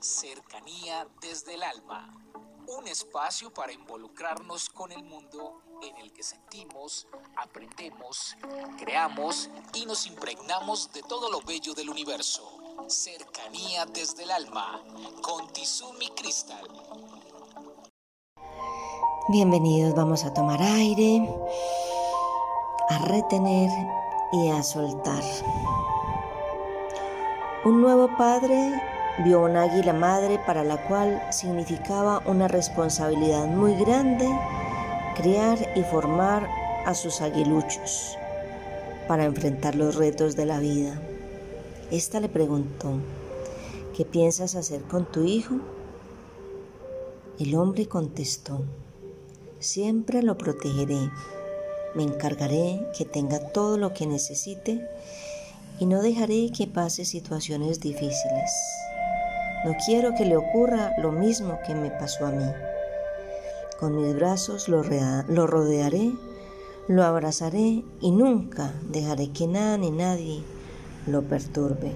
Cercanía desde el alma. Un espacio para involucrarnos con el mundo en el que sentimos, aprendemos, creamos y nos impregnamos de todo lo bello del universo. Cercanía desde el alma con Tizumi Crystal. Bienvenidos, vamos a tomar aire, a retener y a soltar. Un nuevo padre vio un águila madre para la cual significaba una responsabilidad muy grande criar y formar a sus aguiluchos para enfrentar los retos de la vida. Esta le preguntó, ¿qué piensas hacer con tu hijo? El hombre contestó, siempre lo protegeré, me encargaré que tenga todo lo que necesite y no dejaré que pase situaciones difíciles. No quiero que le ocurra lo mismo que me pasó a mí. Con mis brazos lo, rodearé, lo abrazaré y nunca dejaré que nada ni nadie lo perturbe.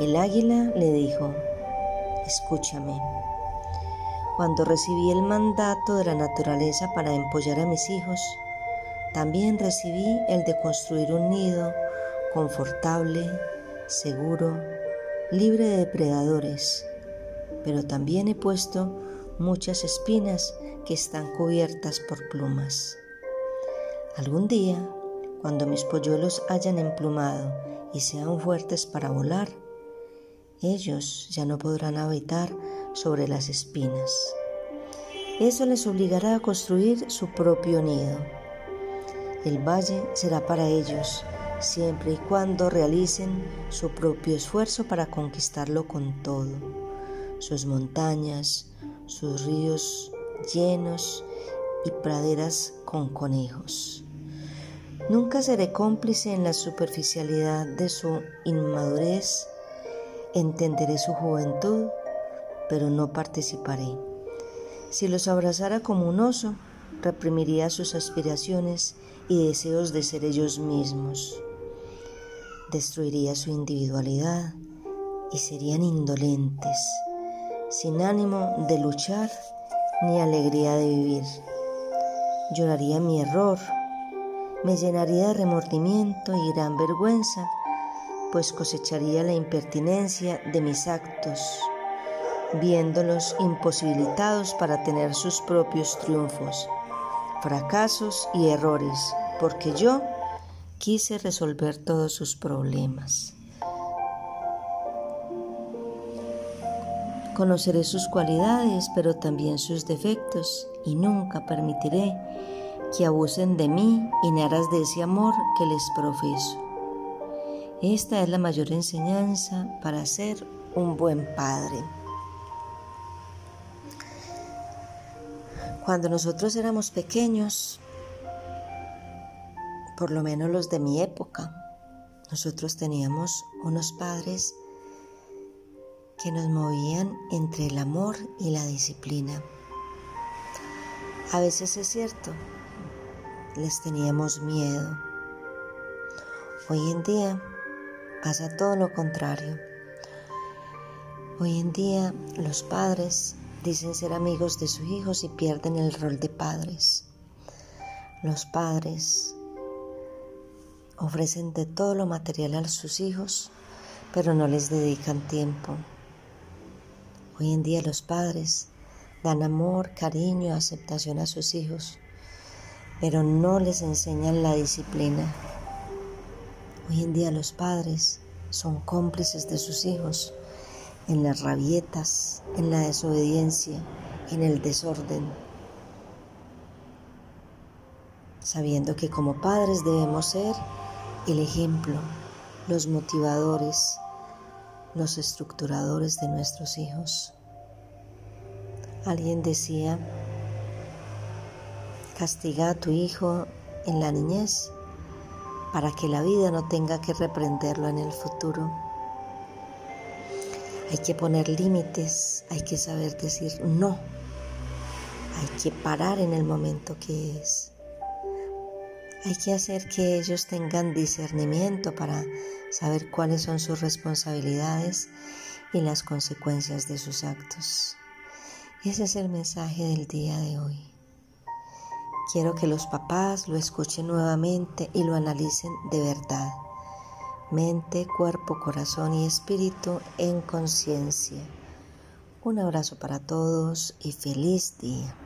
El águila le dijo, escúchame. Cuando recibí el mandato de la naturaleza para empollar a mis hijos, también recibí el de construir un nido confortable, seguro, libre de depredadores, pero también he puesto muchas espinas que están cubiertas por plumas. Algún día, cuando mis polluelos hayan emplumado y sean fuertes para volar, ellos ya no podrán habitar sobre las espinas. Eso les obligará a construir su propio nido. El valle será para ellos siempre y cuando realicen su propio esfuerzo para conquistarlo con todo, sus montañas, sus ríos llenos y praderas con conejos. Nunca seré cómplice en la superficialidad de su inmadurez, entenderé su juventud, pero no participaré. Si los abrazara como un oso, reprimiría sus aspiraciones y deseos de ser ellos mismos destruiría su individualidad y serían indolentes, sin ánimo de luchar ni alegría de vivir. Lloraría mi error, me llenaría de remordimiento y gran vergüenza, pues cosecharía la impertinencia de mis actos, viéndolos imposibilitados para tener sus propios triunfos, fracasos y errores, porque yo quise resolver todos sus problemas. Conoceré sus cualidades, pero también sus defectos, y nunca permitiré que abusen de mí en aras de ese amor que les profeso. Esta es la mayor enseñanza para ser un buen padre. Cuando nosotros éramos pequeños, por lo menos los de mi época. Nosotros teníamos unos padres que nos movían entre el amor y la disciplina. A veces es cierto, les teníamos miedo. Hoy en día pasa todo lo contrario. Hoy en día los padres dicen ser amigos de sus hijos y pierden el rol de padres. Los padres ofrecen de todo lo material a sus hijos, pero no les dedican tiempo. Hoy en día los padres dan amor, cariño, aceptación a sus hijos, pero no les enseñan la disciplina. Hoy en día los padres son cómplices de sus hijos en las rabietas, en la desobediencia, en el desorden, sabiendo que como padres debemos ser el ejemplo, los motivadores, los estructuradores de nuestros hijos. Alguien decía, castiga a tu hijo en la niñez para que la vida no tenga que reprenderlo en el futuro. Hay que poner límites, hay que saber decir no, hay que parar en el momento que es. Hay que hacer que ellos tengan discernimiento para saber cuáles son sus responsabilidades y las consecuencias de sus actos. Ese es el mensaje del día de hoy. Quiero que los papás lo escuchen nuevamente y lo analicen de verdad. Mente, cuerpo, corazón y espíritu en conciencia. Un abrazo para todos y feliz día.